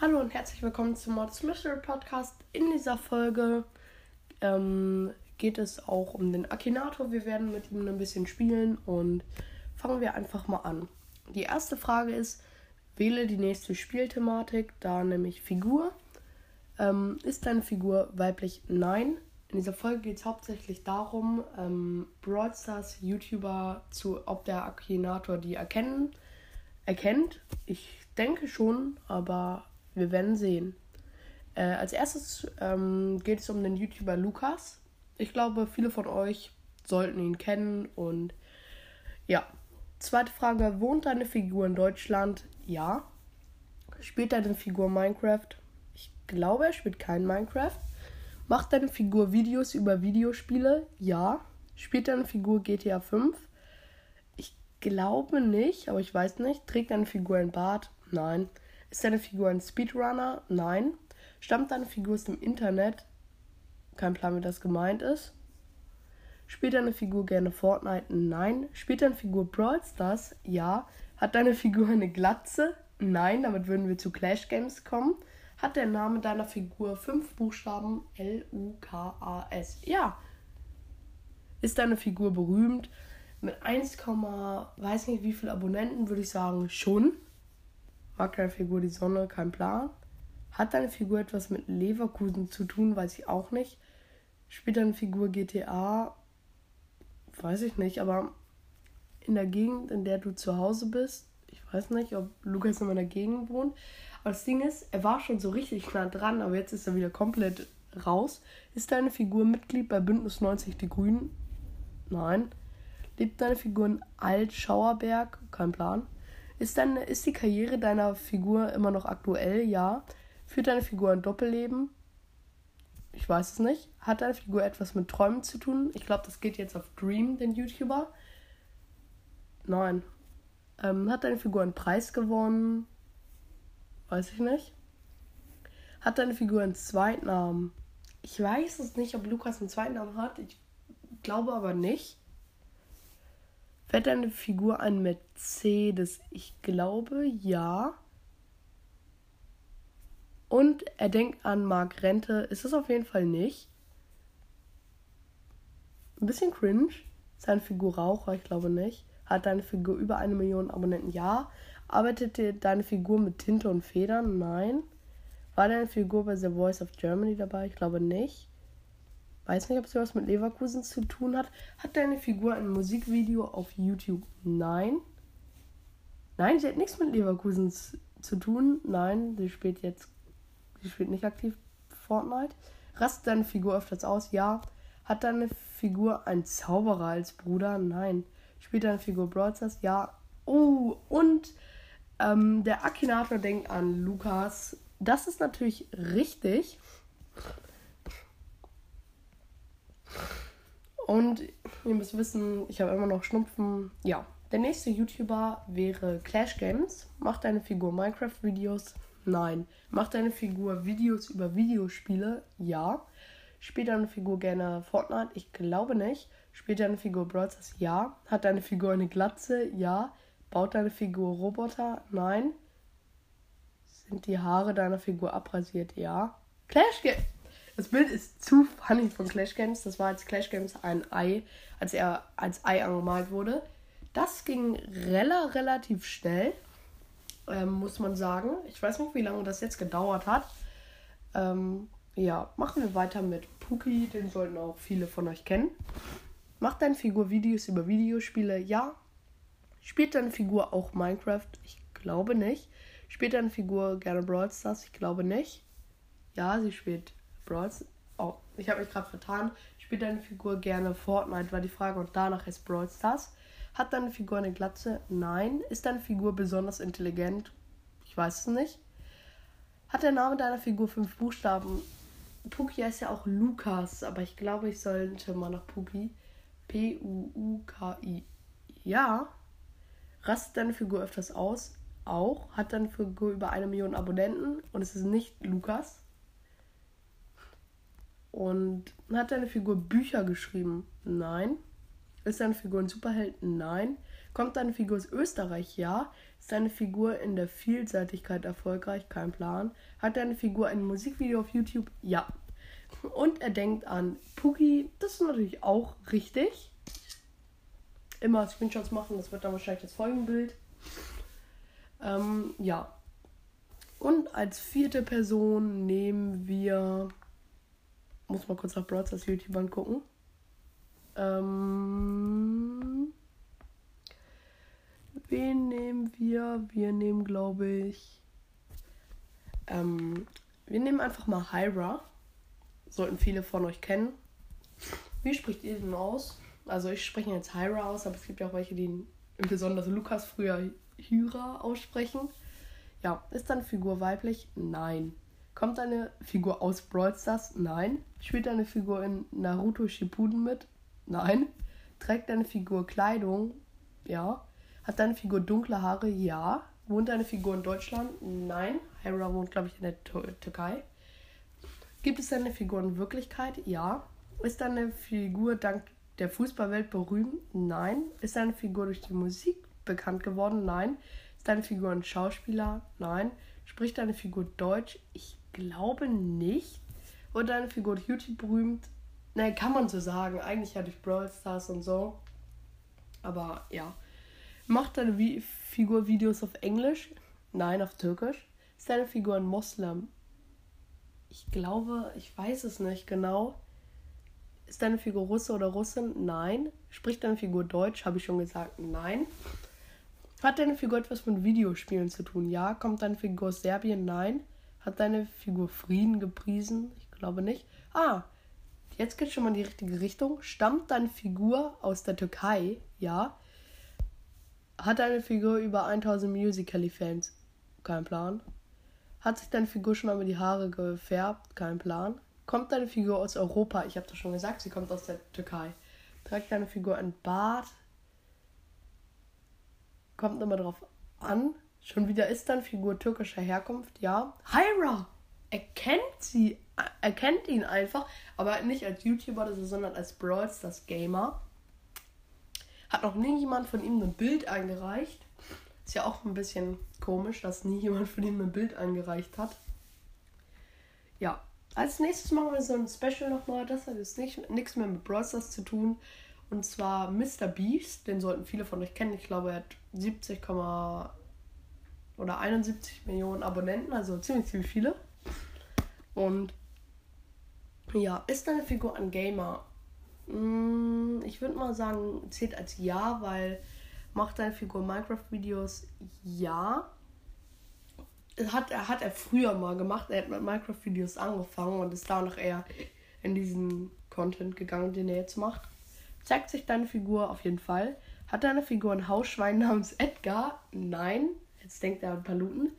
Hallo und herzlich willkommen zum Mods Mystery Podcast. In dieser Folge ähm, geht es auch um den Akinator. Wir werden mit ihm ein bisschen spielen und fangen wir einfach mal an. Die erste Frage ist, wähle die nächste Spielthematik, da nämlich Figur. Ähm, ist deine Figur weiblich? Nein. In dieser Folge geht es hauptsächlich darum, ähm, Brawl Stars YouTuber zu, ob der Akinator die erkennen, erkennt. Ich denke schon, aber wir werden sehen. Äh, als erstes ähm, geht es um den YouTuber Lukas. Ich glaube, viele von euch sollten ihn kennen und ja. Zweite Frage: Wohnt deine Figur in Deutschland? Ja. Spielt deine Figur Minecraft? Ich glaube, er spielt kein Minecraft. Macht deine Figur Videos über Videospiele? Ja. Spielt deine Figur GTA 5? Ich glaube nicht, aber ich weiß nicht. Trägt deine Figur ein Bart? Nein. Ist deine Figur ein Speedrunner? Nein. Stammt deine Figur aus dem Internet? Kein Plan, wie das gemeint ist. Spielt deine Figur gerne Fortnite? Nein. Spielt deine Figur Brawl Stars? Ja. Hat deine Figur eine Glatze? Nein. Damit würden wir zu Clash Games kommen. Hat der Name deiner Figur fünf Buchstaben? L-U-K-A-S. Ja. Ist deine Figur berühmt? Mit 1, weiß nicht wie viele Abonnenten würde ich sagen schon. Mag deine Figur die Sonne? Kein Plan. Hat deine Figur etwas mit Leverkusen zu tun? Weiß ich auch nicht. Spielt deine Figur GTA? Weiß ich nicht, aber in der Gegend, in der du zu Hause bist, ich weiß nicht, ob Lukas in meiner Gegend wohnt. Aber das Ding ist, er war schon so richtig nah dran, aber jetzt ist er wieder komplett raus. Ist deine Figur Mitglied bei Bündnis 90 Die Grünen? Nein. Lebt deine Figur in Altschauerberg? Kein Plan. Ist, deine, ist die Karriere deiner Figur immer noch aktuell? Ja. Führt deine Figur ein Doppelleben? Ich weiß es nicht. Hat deine Figur etwas mit Träumen zu tun? Ich glaube, das geht jetzt auf Dream, den YouTuber. Nein. Ähm, hat deine Figur einen Preis gewonnen? Weiß ich nicht. Hat deine Figur einen Zweitnamen? Ich weiß es nicht, ob Lukas einen Zweitnamen hat. Ich glaube aber nicht. Fährt deine Figur ein Mercedes? Ich glaube ja. Und er denkt an Mark Rente. Ist es auf jeden Fall nicht. Ein bisschen cringe. Ist deine Figur Raucher? Ich glaube nicht. Hat deine Figur über eine Million Abonnenten? Ja. Arbeitet deine Figur mit Tinte und Federn? Nein. War deine Figur bei The Voice of Germany dabei? Ich glaube nicht. Weiß nicht, ob sie was mit Leverkusen zu tun hat. Hat deine Figur ein Musikvideo auf YouTube? Nein. Nein, sie hat nichts mit Leverkusen zu tun. Nein, sie spielt jetzt Sie spielt nicht aktiv Fortnite. Rastet deine Figur öfters aus? Ja. Hat deine Figur einen Zauberer als Bruder? Nein. Spielt deine Figur Brawl? Ja. Oh, und ähm, der Akinator denkt an Lukas. Das ist natürlich richtig. Und ihr müsst wissen, ich habe immer noch Schnupfen. Ja. Der nächste YouTuber wäre Clash Games. Macht deine Figur Minecraft-Videos? Nein. Macht deine Figur Videos über Videospiele? Ja. Spielt deine Figur gerne Fortnite? Ich glaube nicht. Spielt deine Figur Brawl? Ja. Hat deine Figur eine Glatze? Ja. Baut deine Figur Roboter? Nein. Sind die Haare deiner Figur abrasiert? Ja. Clash Games. Das Bild ist zu funny von Clash Games. Das war als Clash Games ein Ei, als er als Ei angemalt wurde. Das ging rela relativ schnell ähm, muss man sagen. Ich weiß nicht, wie lange das jetzt gedauert hat. Ähm, ja, machen wir weiter mit Puki, den sollten auch viele von euch kennen. Macht deine Figur Videos über Videospiele? Ja. Spielt deine Figur auch Minecraft? Ich glaube nicht. Spielt deine Figur gerne Brawl Stars? Ich glaube nicht. Ja, sie spielt Brawl Stars. Oh, ich habe mich gerade vertan. Spielt deine Figur gerne Fortnite, war die Frage. Und danach ist Brawl Stars. Hat deine Figur eine Glatze? Nein. Ist deine Figur besonders intelligent? Ich weiß es nicht. Hat der Name deiner Figur fünf Buchstaben? Puki heißt ja auch Lukas, aber ich glaube, ich sollte mal nach Puki. P-U-U-K-I. Ja. Rastet deine Figur öfters aus? auch. Hat dann für über eine Million Abonnenten und es ist nicht Lukas. Und hat deine Figur Bücher geschrieben? Nein. Ist deine Figur ein Superheld? Nein. Kommt deine Figur aus Österreich? Ja. Ist deine Figur in der Vielseitigkeit erfolgreich? Kein Plan. Hat deine Figur ein Musikvideo auf YouTube? Ja. Und er denkt an Puki. Das ist natürlich auch richtig. Immer Screenshots machen, das wird dann wahrscheinlich das Folgenbild. Ähm, ja. Und als vierte Person nehmen wir. Muss mal kurz nach Broads als YouTube angucken. Ähm, wen nehmen wir? Wir nehmen, glaube ich. Ähm, wir nehmen einfach mal Hyra. Sollten viele von euch kennen. Wie spricht ihr den aus? Also ich spreche jetzt Hyra aus, aber es gibt ja auch welche, die insbesondere Lukas früher Hyra aussprechen. Ja, ist deine Figur weiblich? Nein. Kommt deine Figur aus Brawl Stars? Nein. Spielt deine Figur in Naruto Shippuden mit? Nein. Trägt deine Figur Kleidung? Ja. Hat deine Figur dunkle Haare? Ja. Wohnt deine Figur in Deutschland? Nein. Hyra wohnt, glaube ich, in der Türkei. Gibt es deine Figur in Wirklichkeit? Ja. Ist deine Figur dank der Fußballwelt berühmt? Nein. Ist deine Figur durch die Musik bekannt geworden? Nein. Ist deine Figur ein Schauspieler? Nein. Spricht deine Figur Deutsch? Ich glaube nicht. Wurde deine Figur durch YouTube berühmt? Nein, kann man so sagen. Eigentlich ja durch Brawl Stars und so. Aber ja. Macht deine Vi Figur Videos auf Englisch? Nein, auf Türkisch. Ist deine Figur ein Moslem? Ich glaube, ich weiß es nicht genau. Ist deine Figur Russe oder Russin? Nein. Spricht deine Figur Deutsch? Habe ich schon gesagt. Nein. Hat deine Figur etwas mit Videospielen zu tun? Ja. Kommt deine Figur aus Serbien? Nein. Hat deine Figur Frieden gepriesen? Ich glaube nicht. Ah, jetzt geht schon mal in die richtige Richtung. Stammt deine Figur aus der Türkei? Ja. Hat deine Figur über 1000 Musical.ly-Fans? Kein Plan. Hat sich deine Figur schon einmal die Haare gefärbt? Kein Plan. Kommt deine Figur aus Europa? Ich habe doch schon gesagt, sie kommt aus der Türkei. Trägt deine Figur ein Bart? Kommt immer drauf an. Schon wieder ist dann Figur türkischer Herkunft, ja. Hyra! Erkennt sie, erkennt ihn einfach, aber nicht als YouTuber, sondern als Brawl Stars Gamer. Hat noch nie jemand von ihm ein Bild eingereicht. Ist ja auch ein bisschen komisch, dass nie jemand von ihm ein Bild eingereicht hat. Ja, als nächstes machen wir so ein Special nochmal. Das hat jetzt nicht, nichts mehr mit Brawl Stars zu tun. Und zwar Mr. Beast. Den sollten viele von euch kennen. Ich glaube, er hat 70, oder 71 Millionen Abonnenten, also ziemlich, ziemlich viele. Und ja, ist deine Figur ein Gamer? Hm, ich würde mal sagen, zählt als ja, weil macht deine Figur Minecraft-Videos? Ja. Hat, hat er früher mal gemacht. Er hat mit Minecraft-Videos angefangen und ist danach eher in diesen Content gegangen, den er jetzt macht. Zeigt sich deine Figur auf jeden Fall. Hat deine Figur ein Hausschwein namens Edgar? Nein. Jetzt denkt er an Paluten.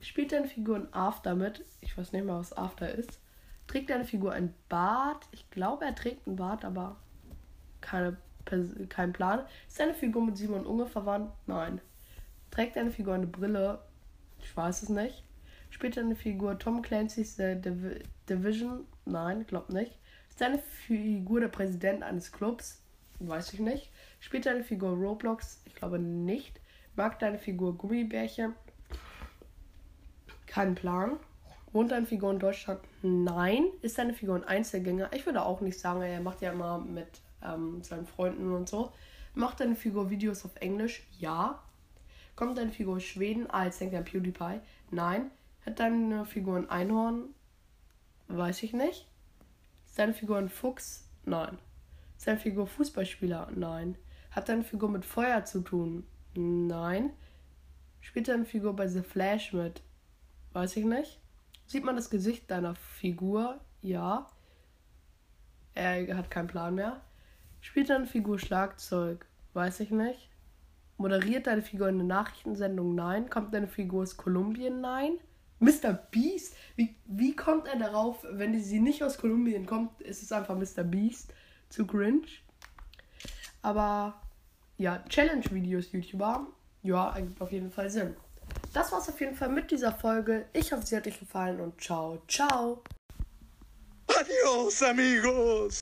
Spielt deine Figur ein After mit? Ich weiß nicht mal, was After ist. Trägt deine Figur ein Bart? Ich glaube, er trägt ein Bart, aber keine, kein Plan. Ist deine Figur mit Simon Unge verwandt? Nein. Trägt deine Figur eine Brille? Ich weiß es nicht. Spielt deine Figur Tom Clancy's The Div Division? Nein, glaub nicht. Ist deine Figur der Präsident eines Clubs? Weiß ich nicht. Spielt deine Figur Roblox? Ich glaube nicht. Mag deine Figur Gummibärchen? Kein Plan. Wohnt deine Figur in Deutschland? Nein. Ist deine Figur ein Einzelgänger? Ich würde auch nicht sagen, er macht ja immer mit ähm, seinen Freunden und so. Macht deine Figur Videos auf Englisch? Ja. Kommt deine Figur aus Schweden? Ah, jetzt denkt er PewDiePie. Nein. Hat deine Figur ein Einhorn? Weiß ich nicht. Ist deine Figur ein Fuchs? Nein. Ist deine Figur Fußballspieler? Nein. Hat deine Figur mit Feuer zu tun? Nein. Spielt deine Figur bei The Flash mit? Weiß ich nicht. Sieht man das Gesicht deiner Figur? Ja. Er hat keinen Plan mehr. Spielt deine Figur Schlagzeug? Weiß ich nicht. Moderiert deine Figur eine Nachrichtensendung? Nein. Kommt deine Figur aus Kolumbien? Nein. Mr. Beast? Wie, wie kommt er darauf, wenn sie nicht aus Kolumbien kommt, ist es einfach Mr. Beast? Zu cringe. Aber ja, Challenge-Videos YouTuber, ja, ergibt auf jeden Fall Sinn. Das war's auf jeden Fall mit dieser Folge. Ich hoffe, sie hat euch gefallen und ciao, ciao. Adios, amigos.